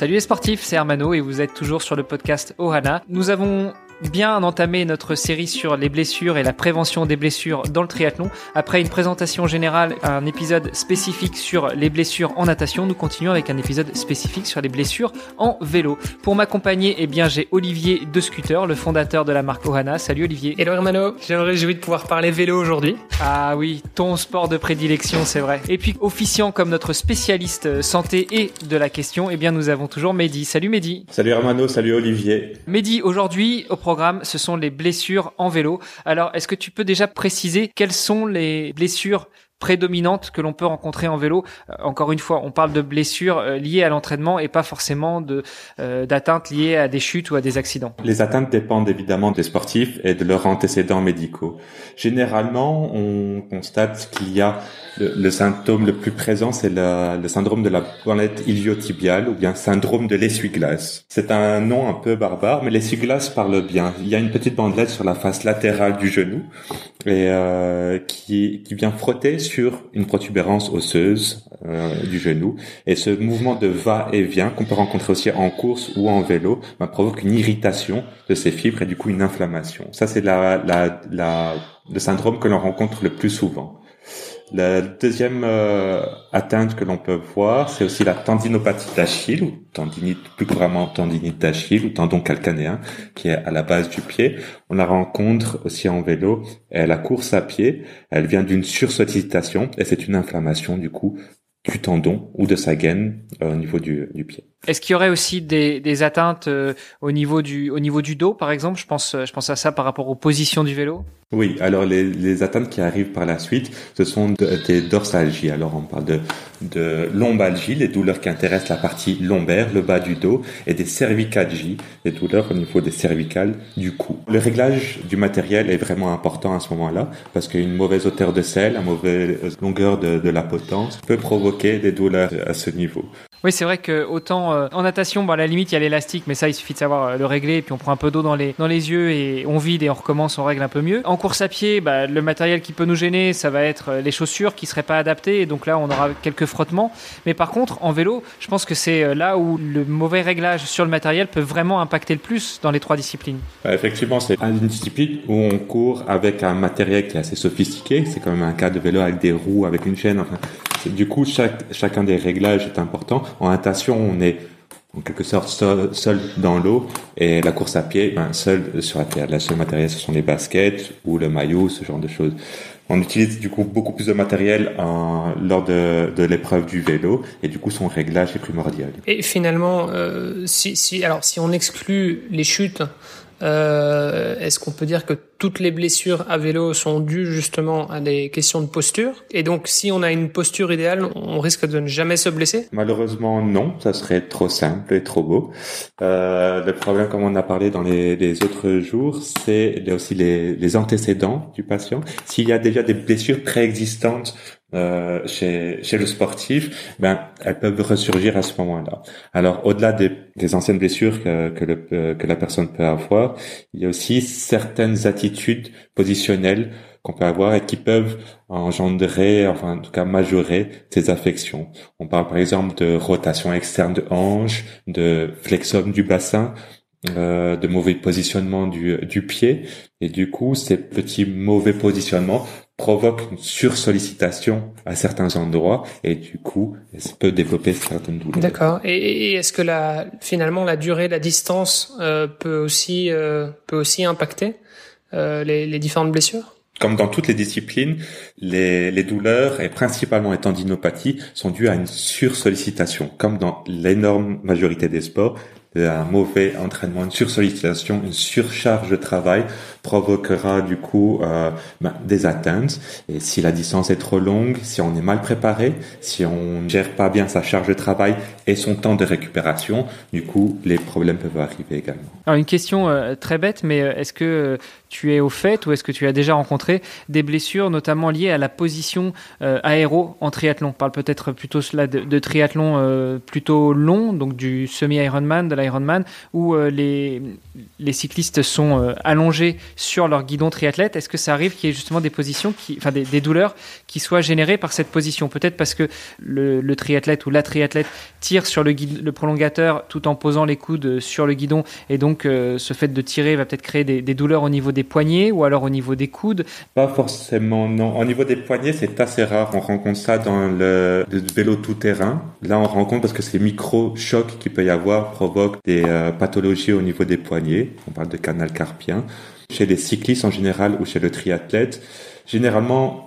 Salut les sportifs, c'est Hermano et vous êtes toujours sur le podcast Ohana. Nous avons bien entamé notre série sur les blessures et la prévention des blessures dans le triathlon. Après une présentation générale, un épisode spécifique sur les blessures en natation, nous continuons avec un épisode spécifique sur les blessures en vélo. Pour m'accompagner, eh bien, j'ai Olivier De Scooter, le fondateur de la marque Ohana. Salut Olivier. Hello Hermano, j'aimerais réjouis de pouvoir parler vélo aujourd'hui. Ah oui, ton sport de prédilection, c'est vrai. Et puis, officiant comme notre spécialiste santé et de la question, eh bien, nous avons toujours Mehdi. Salut Mehdi. Salut Hermano, salut Olivier. Mehdi, aujourd'hui, au programme, ce sont les blessures en vélo. Alors, est-ce que tu peux déjà préciser quelles sont les blessures prédominantes que l'on peut rencontrer en vélo. Euh, encore une fois, on parle de blessures euh, liées à l'entraînement et pas forcément de euh, d'atteintes liées à des chutes ou à des accidents. Les atteintes dépendent évidemment des sportifs et de leurs antécédents médicaux. Généralement, on constate qu'il y a le, symptôme le plus présent, c'est le, syndrome de la bandelette iliotibiale ou bien syndrome de l'essuie-glace. C'est un nom un peu barbare, mais l'essuie-glace parle bien. Il y a une petite bandelette sur la face latérale du genou et euh, qui, qui vient frotter une protubérance osseuse euh, du genou. Et ce mouvement de va-et-vient qu'on peut rencontrer aussi en course ou en vélo bah, provoque une irritation de ces fibres et du coup une inflammation. Ça, c'est la, la, la, le syndrome que l'on rencontre le plus souvent. La deuxième euh, atteinte que l'on peut voir, c'est aussi la tendinopathie d'Achille, ou tendinite, plus couramment tendinite d'Achille, ou tendon calcanéen, qui est à la base du pied. On la rencontre aussi en vélo et la course à pied. Elle vient d'une sursollicitation et c'est une inflammation du coup du tendon ou de sa gaine euh, au niveau du pied. Est-ce qu'il y aurait aussi des, atteintes euh, au niveau du au niveau du dos par exemple? Je pense je pense à ça par rapport aux positions du vélo. Oui, alors les, atteintes qui arrivent par la suite, ce sont des dorsalgies. Alors on parle de de lombalgie, les douleurs qui intéressent la partie lombaire, le bas du dos, et des cervicalgies, les douleurs au niveau des cervicales du cou. Le réglage du matériel est vraiment important à ce moment-là parce qu'une mauvaise hauteur de selle, une mauvaise longueur de, de la potence peut provoquer des douleurs à ce niveau. Oui, c'est vrai que autant euh, en natation, bon, à la limite, il y a l'élastique, mais ça, il suffit de savoir euh, le régler, et puis on prend un peu d'eau dans les, dans les yeux et on vide et on recommence, on règle un peu mieux. En course à pied, bah, le matériel qui peut nous gêner, ça va être euh, les chaussures qui seraient pas adaptées, et donc là, on aura quelques frottements. Mais par contre, en vélo, je pense que c'est là où le mauvais réglage sur le matériel peut vraiment impacter le plus dans les trois disciplines. Bah, effectivement, c'est une discipline où on court avec un matériel qui est assez sophistiqué. C'est quand même un cas de vélo avec des roues, avec une chaîne. Du coup, chaque, chacun des réglages est important. En natation, on est en quelque sorte seul, dans l'eau et la course à pied, ben, seul sur la terre. Le seul matériel, ce sont les baskets ou le maillot, ce genre de choses. On utilise du coup beaucoup plus de matériel en, lors de, de l'épreuve du vélo et du coup son réglage est primordial. Et finalement, euh, si, si, alors si on exclut les chutes, euh, est-ce qu'on peut dire que toutes les blessures à vélo sont dues justement à des questions de posture? Et donc, si on a une posture idéale, on risque de ne jamais se blesser? Malheureusement, non. Ça serait trop simple et trop beau. Euh, le problème, comme on a parlé dans les, autres jours, c'est aussi les antécédents du patient. S'il y a déjà des blessures préexistantes euh, chez, chez le sportif, ben elles peuvent ressurgir à ce moment-là. Alors au-delà des, des, anciennes blessures que, que, le, euh, que la personne peut avoir, il y a aussi certaines attitudes positionnelles qu'on peut avoir et qui peuvent engendrer, enfin en tout cas majorer ces affections. On parle par exemple de rotation externe de hanche, de flexum du bassin, euh, de mauvais positionnement du, du pied. Et du coup, ces petits mauvais positionnements provoquent une sursollicitation à certains endroits et du coup, ça peut développer certaines douleurs. D'accord. Et, est-ce que la, finalement la durée, la distance euh, peut aussi euh, peut aussi impacter les, les différentes blessures? Comme dans toutes les disciplines, les, les, douleurs, et principalement les tendinopathies, sont dues à une sursollicitation. Comme dans l'énorme majorité des sports, un mauvais entraînement, une sursollicitation, une surcharge de travail provoquera du coup euh, ben, des atteintes. Et si la distance est trop longue, si on est mal préparé, si on ne gère pas bien sa charge de travail et son temps de récupération, du coup, les problèmes peuvent arriver également. Alors une question euh, très bête, mais euh, est-ce que tu es au fait ou est-ce que tu as déjà rencontré des blessures, notamment liées à la position aéro en triathlon? On parle peut-être plutôt cela de, triathlon plutôt long, donc du semi-Ironman, de l'Ironman, où les, les cyclistes sont allongés sur leur guidon triathlète. Est-ce que ça arrive qu'il y ait justement des positions, qui, enfin des, douleurs qui soient générées par cette position? Peut-être parce que le, triathlète ou la triathlète tire sur le, le prolongateur tout en posant les coudes sur le guidon et donc euh, ce fait de tirer va peut-être créer des, douleurs au niveau des poignets ou alors au niveau des coudes Pas forcément, non. Au niveau des poignets, c'est assez rare. On rencontre ça dans le, le vélo tout-terrain. Là, on rencontre parce que ces micro-chocs qu'il peut y avoir provoquent des euh, pathologies au niveau des poignets. On parle de canal carpien. Chez les cyclistes en général ou chez le triathlète, généralement,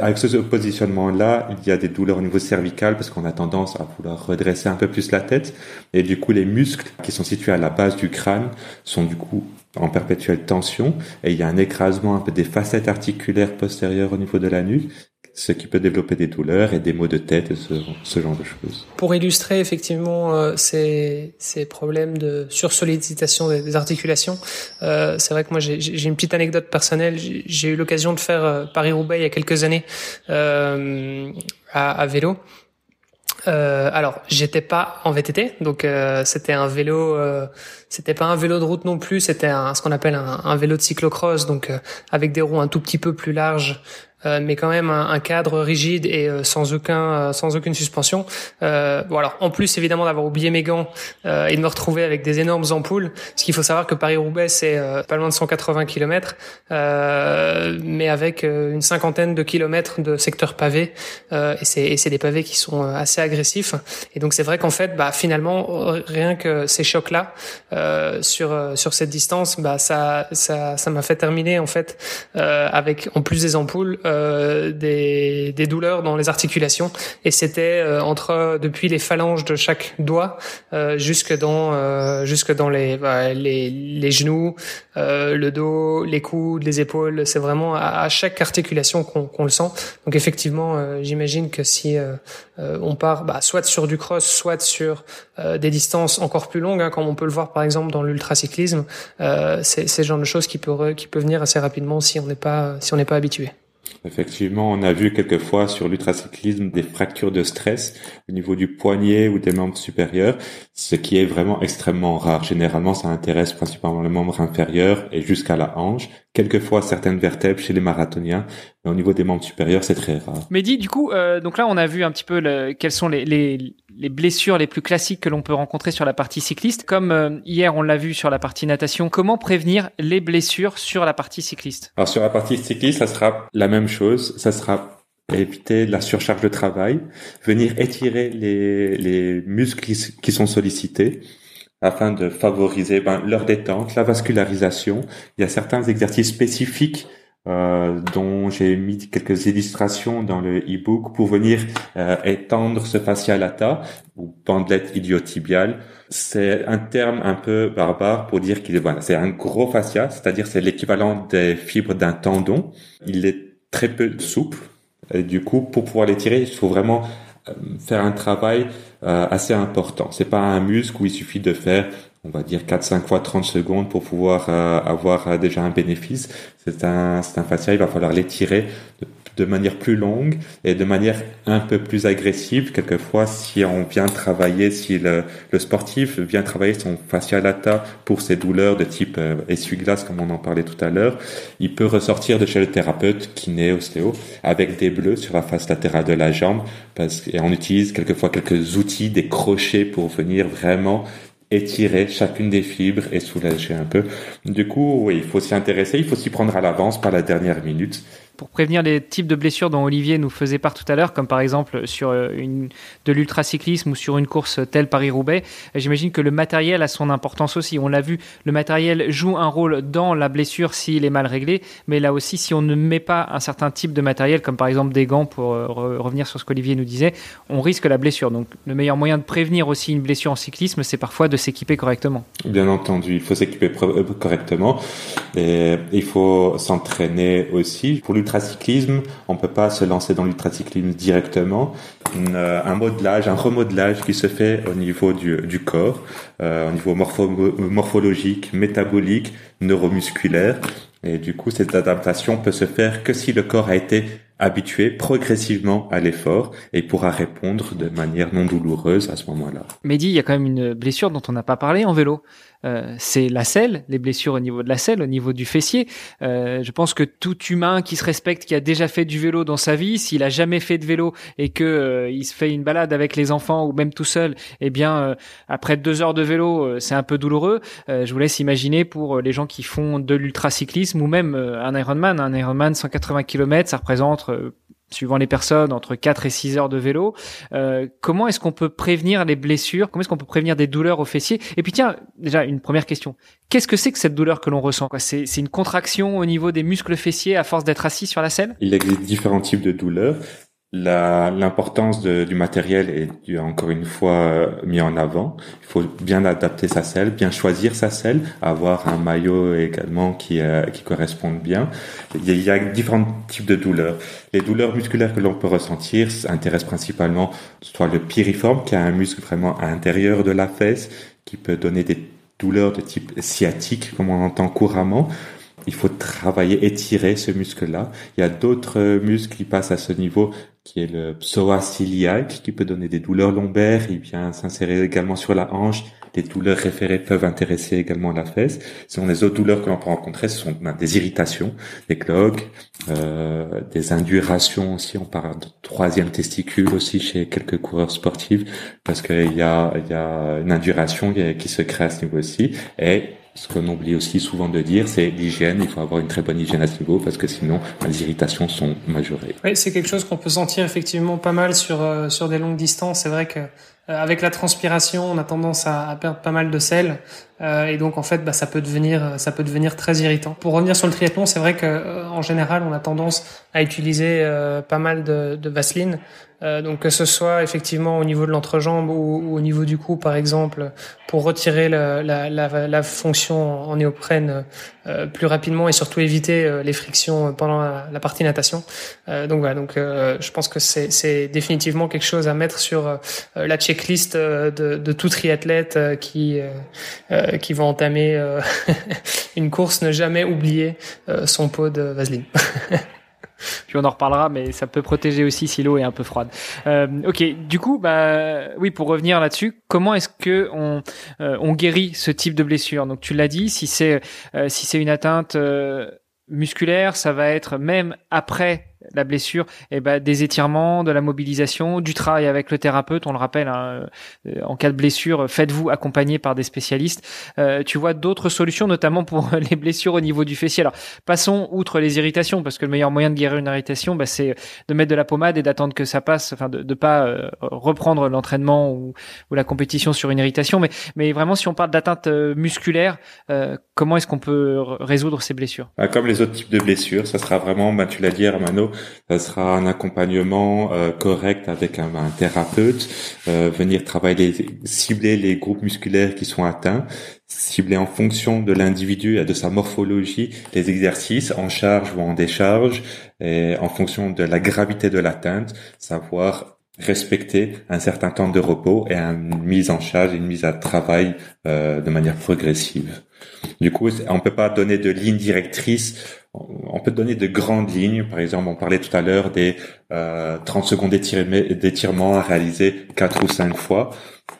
avec ce positionnement-là, il y a des douleurs au niveau cervical parce qu'on a tendance à vouloir redresser un peu plus la tête. Et du coup, les muscles qui sont situés à la base du crâne sont du coup en perpétuelle tension. Et il y a un écrasement un peu des facettes articulaires postérieures au niveau de la nuque ce qui peut développer des douleurs et des maux de tête ce, genre de choses. Pour illustrer effectivement euh, ces, ces problèmes de sursollicitation des, des articulations, euh, c'est vrai que moi j'ai une petite anecdote personnelle. J'ai eu l'occasion de faire euh, Paris-Roubaix il y a quelques années euh, à, à, vélo. Euh, alors, j'étais pas en VTT, donc euh, c'était un vélo, euh, c'était pas un vélo de route non plus, c'était ce qu'on appelle un, vélo de cyclocross, donc avec des roues un tout petit peu plus larges euh, mais quand même un, un, cadre rigide et euh, sans aucun euh, sans aucune suspension. voilà. En plus évidemment d'avoir oublié mes gants et de me retrouver avec des énormes ampoules. Ce qu'il faut savoir que Paris Roubaix c'est pas loin de 180 km, mais avec une cinquantaine de kilomètres de secteur pavé et c'est c'est des pavés qui sont assez agressifs. Et donc c'est vrai qu'en fait bah finalement rien que ces chocs là sur sur cette distance bah ça ça ça m'a fait terminer en fait avec en plus des ampoules euh, des, des, douleurs dans les articulations et c'était euh, entre depuis les phalanges de chaque doigt euh, jusque dans euh, jusque dans les, bah, les, les genoux, le dos, les coudes, les épaules. C'est vraiment à, à, chaque articulation qu'on qu'on le sent. Donc effectivement, j'imagine que si on part bah, soit sur du cross, soit sur des distances encore plus longues, hein, comme on peut le voir par exemple dans l'ultracyclisme, c'est ce genre de choses qui peut qui peut venir assez rapidement si on n'est pas si on n'est pas habitué. Effectivement, on a vu quelquefois sur l'ultracyclisme des fractures de stress au niveau du poignet ou des membres supérieurs, ce qui est vraiment extrêmement rare. Généralement, ça intéresse principalement les membres inférieurs et jusqu'à la hanche, quelquefois certaines vertèbres chez les marathoniens, mais au niveau des membres supérieurs, c'est très rare. Mehdi, du coup, euh, donc là, on a vu un petit peu le, quelles sont les, les, les, blessures les plus classiques que l'on peut rencontrer sur la partie cycliste. Comme euh, hier, on l'a vu sur la partie natation, comment prévenir les blessures sur la partie cycliste? Alors sur la partie cycliste, ça sera la même chose. Ça sera éviter la surcharge de travail, venir étirer les, les muscles qui sont sollicités, afin de favoriser ben, leur détente, la vascularisation. Il y a certains exercices spécifiques euh, dont j'ai mis quelques illustrations dans le e-book pour venir euh, étendre ce fascia lata ou pendelette iliotibiale. C'est un terme un peu barbare pour dire qu'il voilà, c'est un gros fascia, c'est-à-dire c'est l'équivalent des fibres d'un tendon. Il est très peu souple. Et du coup, pour pouvoir l'étirer, il faut vraiment euh, faire un travail euh, assez important. C'est pas un muscle où il suffit de faire, on va dire 4-5 fois 30 secondes pour pouvoir euh, avoir déjà un bénéfice. C'est un, c'est un fascia, il va falloir l'étirer de de manière plus longue et de manière un peu plus agressive. Quelquefois, si on vient travailler, si le, le sportif vient travailler son fascia lata pour ses douleurs de type euh, essuie-glace, comme on en parlait tout à l'heure, il peut ressortir de chez le thérapeute, kiné, ostéo, avec des bleus sur la face latérale de la jambe, parce et on utilise quelquefois quelques outils, des crochets pour venir vraiment étirer chacune des fibres et soulager un peu. Du coup, oui, il faut s'y intéresser, il faut s'y prendre à l'avance, par la dernière minute pour prévenir les types de blessures dont Olivier nous faisait part tout à l'heure, comme par exemple sur une, de l'ultracyclisme ou sur une course telle Paris-Roubaix, j'imagine que le matériel a son importance aussi. On l'a vu, le matériel joue un rôle dans la blessure s'il est mal réglé, mais là aussi, si on ne met pas un certain type de matériel, comme par exemple des gants, pour revenir sur ce qu'Olivier nous disait, on risque la blessure. Donc le meilleur moyen de prévenir aussi une blessure en cyclisme, c'est parfois de s'équiper correctement. Bien entendu, il faut s'équiper euh, correctement et il faut s'entraîner aussi. Pour l'ultracyclisme, on peut pas se lancer dans l'ultracyclisme directement. Euh, un modelage, un remodelage qui se fait au niveau du, corps, euh, au niveau morphologique, métabolique, neuromusculaire. Et du coup, cette adaptation peut se faire que si le corps a été habitué progressivement à l'effort et pourra répondre de manière non douloureuse à ce moment-là. Mehdi, il y a quand même une blessure dont on n'a pas parlé en vélo. Euh, c'est la selle, les blessures au niveau de la selle, au niveau du fessier. Euh, je pense que tout humain qui se respecte, qui a déjà fait du vélo dans sa vie, s'il a jamais fait de vélo et que euh, il se fait une balade avec les enfants ou même tout seul, eh bien après deux heures de vélo, c'est un peu douloureux. je vous laisse imaginer pour les gens qui font de l'ultracyclisme ou même un Ironman. Un Ironman 180 km, ça représente suivant les personnes, entre 4 et 6 heures de vélo. Euh, comment est-ce qu'on peut prévenir les blessures? Comment est-ce qu'on peut prévenir des douleurs au fessier? Et puis tiens, déjà une première question. Qu'est-ce que c'est que cette douleur que l'on ressent C'est une contraction au niveau des muscles fessiers à force d'être assis sur la selle? Il existe différents types de douleurs l'importance du matériel est encore une fois euh, mis en avant. Il faut bien adapter sa selle, bien choisir sa selle, avoir un maillot également qui euh, qui corresponde bien. Il y, a, différents types de douleurs. Les douleurs musculaires que l'on peut ressentir intéressent principalement soit le piriforme, qui a un muscle vraiment à l'intérieur de la fesse, qui peut donner des douleurs de type sciatique, comme on entend couramment, il faut travailler, étirer ce muscle-là. Il y a d'autres muscles qui passent à ce niveau, qui est le psoas iliaque, qui peut donner des douleurs lombaires. Il vient s'insérer également sur la hanche. Les douleurs référées peuvent intéresser également la fesse. Sinon, les autres douleurs que l'on peut rencontrer, ce sont ben, des irritations, des cloques, euh, des indurations aussi. On parle de troisième testicule aussi chez quelques coureurs sportifs, parce qu'il y a, y a une induration qui se crée à ce niveau aussi. Et ce qu'on oublie aussi souvent de dire, c'est l'hygiène. Il faut avoir une très bonne hygiène à ce niveau parce que sinon, les irritations sont majorées. Oui, c'est quelque chose qu'on peut sentir effectivement pas mal sur euh, sur des longues distances. C'est vrai que euh, avec la transpiration, on a tendance à, perdre pas mal de sel euh, et donc en fait, bah, ça peut devenir ça peut devenir très irritant. Pour revenir sur le triathlon, c'est vrai que en général, on a tendance à utiliser pas mal de, de Vaseline euh, donc que ce soit effectivement au niveau de l'entrejambe ou, au niveau du cou, par exemple, pour retirer la, la, la, la fonction en néoprène euh, plus rapidement et surtout éviter euh, les frictions pendant la, partie natation. donc voilà, donc je pense que c'est définitivement quelque chose à mettre sur la checklist de, de tout triathlète qui qui va entamer une course, ne jamais oublier son pot de vaseline. Puis on en reparlera, mais ça peut protéger aussi si l'eau est un peu froide. Euh, ok, du coup, bah oui, pour revenir là-dessus, comment est-ce que on, euh, on guérit ce type de blessure? Donc tu l'as dit, si c'est euh, si c'est une atteinte euh, musculaire, ça va être même après la blessure, eh ben des étirements, de la mobilisation, du travail avec le thérapeute. On le rappelle, hein, euh, en cas de blessure, faites-vous accompagner par des spécialistes. Euh, tu vois d'autres solutions, notamment pour les blessures au niveau du fessier. Alors, passons outre les irritations, parce que le meilleur moyen de guérir une irritation, bah, c'est de mettre de la pommade et d'attendre que ça passe, enfin de ne pas euh, reprendre l'entraînement ou, ou, la compétition sur une irritation. Mais, mais vraiment, si on parle d'atteinte musculaire, comment est-ce qu'on peut résoudre ces blessures? Bah, Comme les autres types de blessures, ça sera vraiment, bah, tu l'as dit, Armano, ça sera un accompagnement euh, correct avec un, thérapeute, euh, venir travailler, cibler les groupes musculaires qui sont atteints, cibler en fonction de l'individu et de sa morphologie les exercices en charge ou en décharge, et en fonction de la gravité de l'atteinte, savoir respecter un certain temps de repos et une mise en charge une mise à travail euh, de manière progressive. Du coup, on peut pas donner de ligne directrice on peut donner de grandes lignes. Par exemple, on parlait tout à l'heure des euh, 30 secondes d'étirement à réaliser quatre ou cinq fois.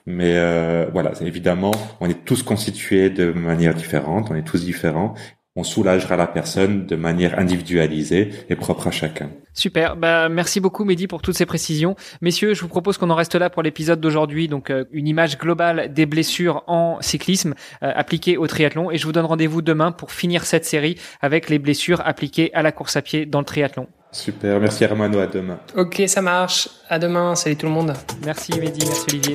Mais euh, voilà, évidemment, on est tous constitués de manière différente, on est tous différents. On soulagera la personne de manière individualisée et propre à chacun. Super, bah merci beaucoup Mehdi pour toutes ces précisions. Messieurs, je vous propose qu'on en reste là pour l'épisode d'aujourd'hui, donc euh, une image globale des blessures en cyclisme euh, appliquées au triathlon et je vous donne rendez-vous demain pour finir cette série avec les blessures appliquées à la course à pied dans le triathlon. Super, merci Armano, à demain. Ok, ça marche. À demain, salut tout le monde. Merci Mehdi, merci Olivier.